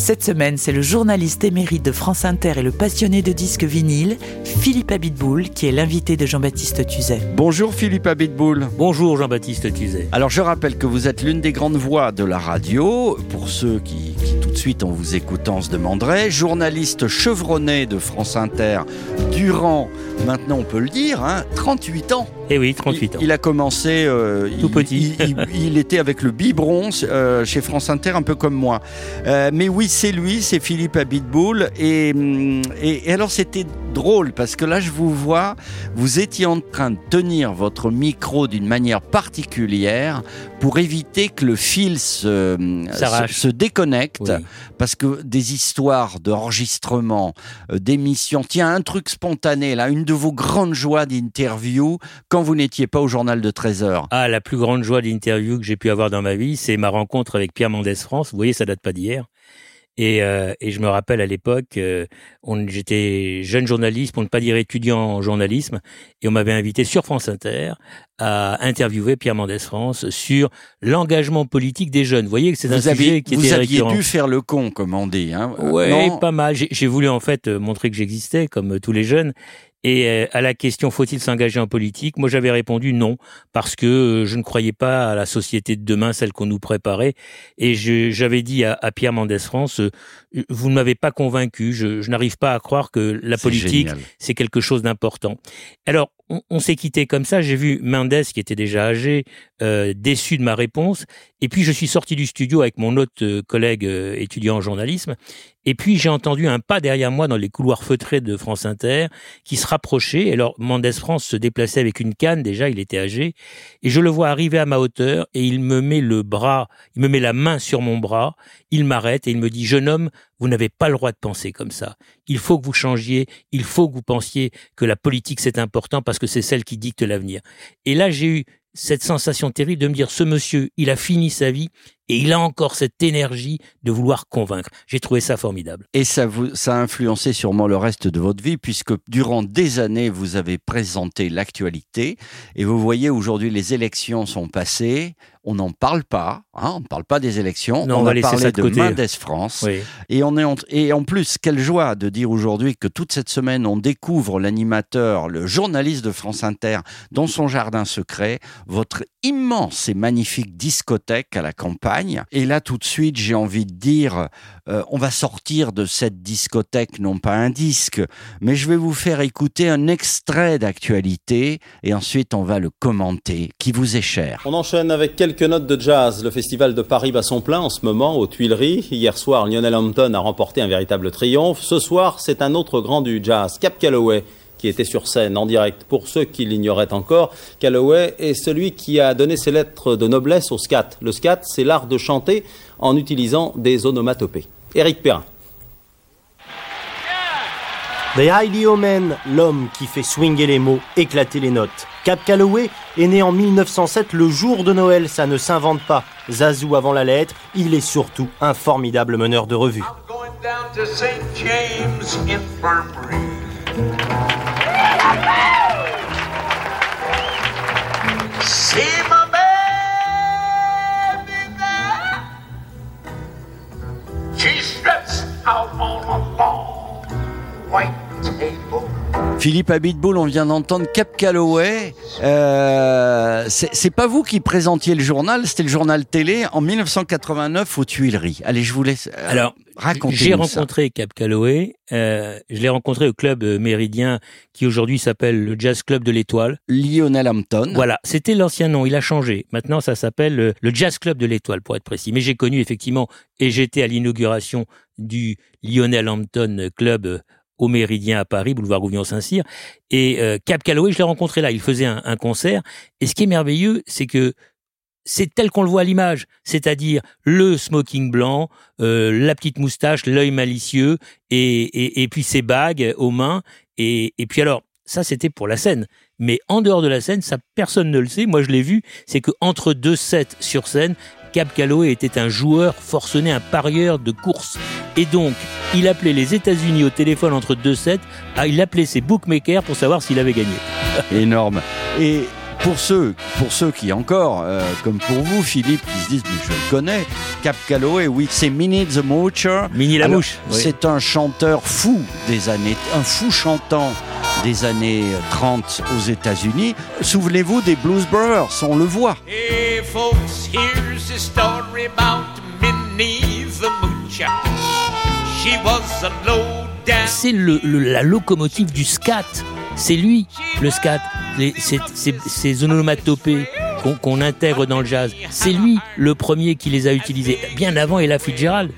Cette semaine, c'est le journaliste émérite de France Inter et le passionné de disques vinyles, Philippe Abitboul, qui est l'invité de Jean-Baptiste Tuzet. Bonjour Philippe Abitboul. Bonjour Jean-Baptiste Tuzet. Alors je rappelle que vous êtes l'une des grandes voix de la radio, pour ceux qui, qui tout de suite en vous écoutant se demanderaient, journaliste chevronné de France Inter durant, maintenant on peut le dire, hein, 38 ans. Eh oui, 38 il, ans. il a commencé euh, Tout il- petit. Il, était avec le biberon euh, chez France Inter, un peu comme moi. Euh, mais oui, c'est lui, c'est Philippe Abitboul. Et, hum, et, et alors c'était drôle parce que là, je vous vois, vous étiez en train de tenir votre micro d'une manière particulière pour éviter que le fil se, S'arrache. se, se déconnecte Oui. parce que des histoires d'enregistrement, euh, d'émissions, tiens, un truc spontané, là, une de vos grandes joies d'interview quand vous n'étiez pas au journal de 13 heures. Ah, la plus grande joie d'interview que j'ai pu avoir dans ma vie, c'est ma rencontre avec Pierre Mendès France. Vous voyez, ça date pas d'hier. Et, euh, et je me rappelle à l'époque, euh, j'étais jeune journaliste, pour ne pas dire étudiant en journalisme, et on m'avait invité sur France Inter à interviewer Pierre Mendès France sur l'engagement politique des jeunes. Vous voyez que c'est un Vous, sujet aviez, qui vous était aviez récurrent. dû faire le con, comme on dit. Hein. Euh, Ouais, non pas mal. J'ai voulu en fait euh, montrer que j'existais, comme tous les jeunes. Et euh, à la question faut-il s'engager en politique, moi j'avais répondu non, parce que euh, je ne croyais pas à la société de demain, celle qu'on nous préparait. Et j'avais dit à, à Pierre Mendès France, euh, vous ne m'avez pas convaincu, je, je n'arrive pas à croire que la politique c'est quelque chose d'important. Alors, on, on s'est quitté comme ça. J'ai vu Mendes, qui était déjà âgé, euh, déçu de ma réponse. Et puis, je suis sorti du studio avec mon autre collègue euh, étudiant en journalisme. Et puis, j'ai entendu un pas derrière moi dans les couloirs feutrés de France Inter qui se rapprochait. Alors, Mendes France se déplaçait avec une canne. Déjà, il était âgé. Et je le vois arriver à ma hauteur et il me met le bras, il me met la main sur mon bras. Il m'arrête et il me dit, jeune homme, vous n'avez pas le droit de penser comme ça. Il faut que vous changiez. Il faut que vous pensiez que la politique c'est important parce que c'est celle qui dicte l'avenir. Et là, j'ai eu cette sensation terrible de me dire, ce monsieur, il a fini sa vie et il a encore cette énergie de vouloir convaincre. J'ai trouvé ça formidable. Et ça, vous, ça a influencé sûrement le reste de votre vie, puisque durant des années, vous avez présenté l'actualité. Et vous voyez, aujourd'hui, les élections sont passées. On n'en parle pas. Hein, on ne parle pas des élections. Non, on on va a laisser parlé ça de de. Mendes France. Oui. Et, on est en- et en plus, quelle joie de dire aujourd'hui que toute cette semaine, on découvre l'animateur, le journaliste de France Inter, dans son jardin secret, votre immense et magnifique discothèque à la campagne. Et là, tout de suite, j'ai envie de dire, euh, on va sortir de cette discothèque, non pas un disque, mais je vais vous faire écouter un extrait d'actualité et ensuite on va le commenter, qui vous est cher. On enchaîne avec quelques notes de jazz. Le festival de Paris bat son plein en ce moment aux Tuileries. Hier soir, Lionel Hampton a remporté un véritable triomphe. Ce soir, c'est un autre grand du jazz, Cap Calloway, qui était sur scène en direct. Pour ceux qui l'ignoraient encore, Calloway est celui qui a donné ses lettres de noblesse au scat. Le scat, c'est l'art de chanter en utilisant des onomatopées. Éric Perrin. The Highly Omen, l'homme qui fait swinger les mots, éclater les notes. Cap Calloway est né en 1907 le jour de Noël, ça ne s'invente pas. Zazou avant la lettre, il est surtout un formidable meneur de revue. going down to St. James Infirmary. Philippe Abitboul, on vient d'entendre Cap Calloway. Euh, c'est pas vous qui présentiez le journal, c'était le journal télé en 1989 aux Tuileries. Allez, je vous laisse. euh, Alors, J'ai rencontré Cap Calloway. euh, je l'ai rencontré au club euh, Méridien, qui aujourd'hui s'appelle le Jazz Club de l'Étoile. Lionel Hampton. Voilà, c'était l'ancien nom, il a changé. Maintenant, ça s'appelle euh, le Jazz Club de l'Étoile, pour être précis. Mais j'ai connu effectivement, et j'étais à l'inauguration du Lionel Hampton Club au Méridien à Paris, boulevard Rouvion-Saint-Cyr. Et euh, Cap Calloway, je l'ai rencontré là. Il faisait un, un concert. Et ce qui est merveilleux, c'est que c'est tel qu'on le voit à l'image, c'est-à-dire le smoking blanc, euh, la petite moustache, l'œil malicieux, et, et, et, puis ses bagues aux mains. Et, et puis alors, ça c'était pour la scène. Mais en dehors de la scène, ça personne ne le sait. Moi je l'ai vu, c'est que entre deux sets sur scène, Cap Calloway était un joueur forcené, un parieur de course. Et donc, il appelait les États-Unis au téléphone entre deux sets, ah, il appelait ses bookmakers pour savoir s'il avait gagné. Énorme. Et pour ceux, pour ceux qui encore, euh, comme pour vous, Philippe, qui se disent, mais je le connais, Cap Calloway, oui, c'est Minnie the Moocher. Minnie la Alors, mouche. oui. C'est un chanteur fou des années, un fou chantant des années 30 aux États-Unis. Souvenez-vous des Blues Brothers, on le voit. Hey, folks, here's a story about Minnie the Moocher. She was a low down. C'est le, le- la locomotive du scat. C'est lui, le scat. Ces, onomatopées qu'on qu'on intègre dans le jazz. C'est lui le premier qui les a utilisés, bien avant Ella Fitzgerald.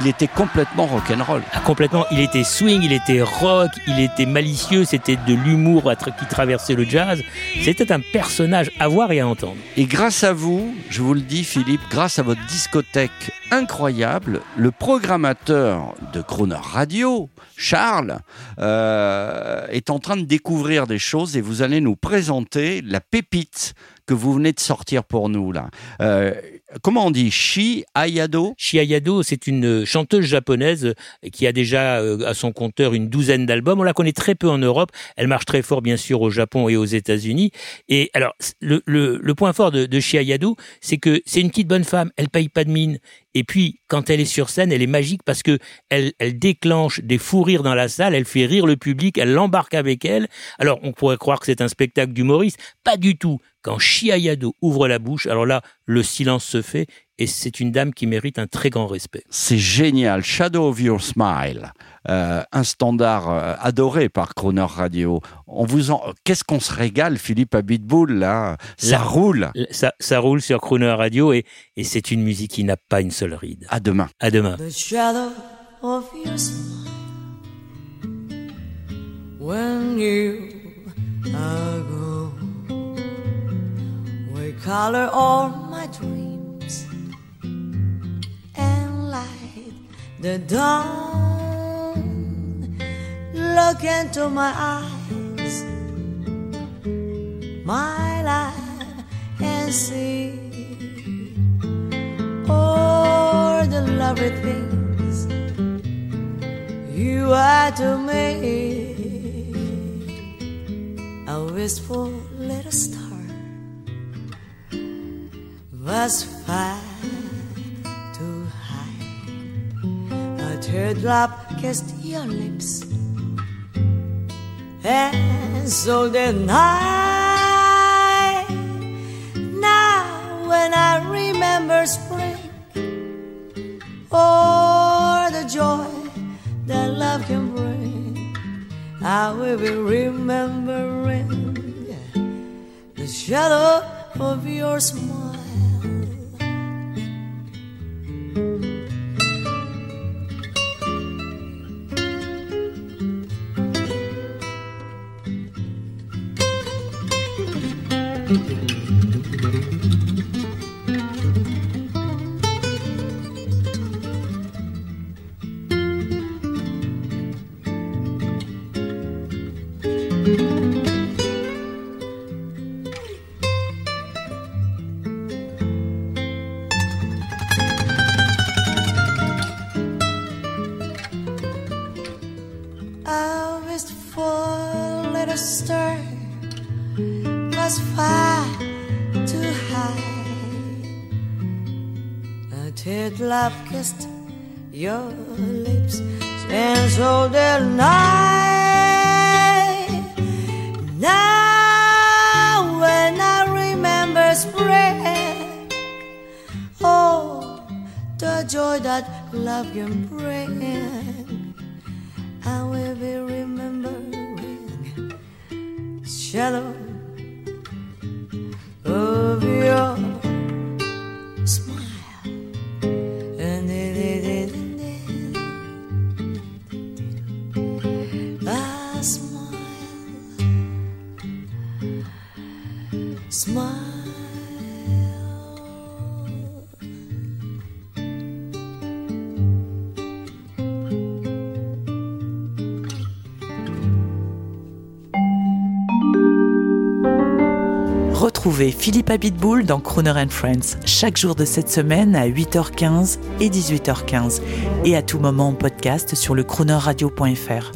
Il était complètement rock'n'roll. Ah, complètement, il était swing, il était rock, il était malicieux, c'était de l'humour qui traversait le jazz. C'était un personnage à voir et à entendre. Et grâce à vous, je vous le dis Philippe, grâce à votre discothèque incroyable, le programmateur de Croner Radio, Charles, euh, est en train de découvrir des choses et vous allez nous présenter la pépite que vous venez de sortir pour nous là. Euh, comment on dit Shi Ayado? Shiayado, c'est une chanteuse japonaise qui a déjà euh, à son compteur une douzaine d'albums. On la connaît très peu en Europe. Elle marche très fort, bien sûr, au Japon et aux États-Unis. Et alors, le, le, le point fort de, de Shiayado, c'est que c'est une petite bonne femme. Elle paye pas de mine. Et puis, quand elle est sur scène, elle est magique parce que elle, déclenche des fous rires dans la salle, elle fait rire le public, elle l'embarque avec elle. Alors, on pourrait croire que c'est un spectacle d'humoriste. Pas du tout. Quand Shiayado ouvre la bouche, alors là, le silence se fait et c'est une dame qui mérite un très grand respect. C'est génial, Shadow of Your Smile, euh, un standard euh, adoré par Croner Radio. On vous en, qu'est-ce qu'on se régale, Philippe Abitboul là, ça roule. Ça, ça roule sur Crooner Radio et, et c'est une musique qui n'a pas une seule ride. À demain. À demain. The shadow of your smile when you are gone will color all my dreams the dawn. Look into my eyes, my life, and see all the lovely things you are to me. A wistful little star was far teardrop kissed your lips, and so did I. Now, when I remember spring or the joy that love can bring, I will be remembering the shadow of your smile. A wistful little star was far too high. A teardrop kissed your lips, and so the night. Now, when I remember spring, oh, the joy that love can bring. The Retrouvez Philippe Abitboul dans Crooner and Friends chaque jour de cette semaine à 8h15 et 18h15 et à tout moment en podcast sur le croonerradio.fr.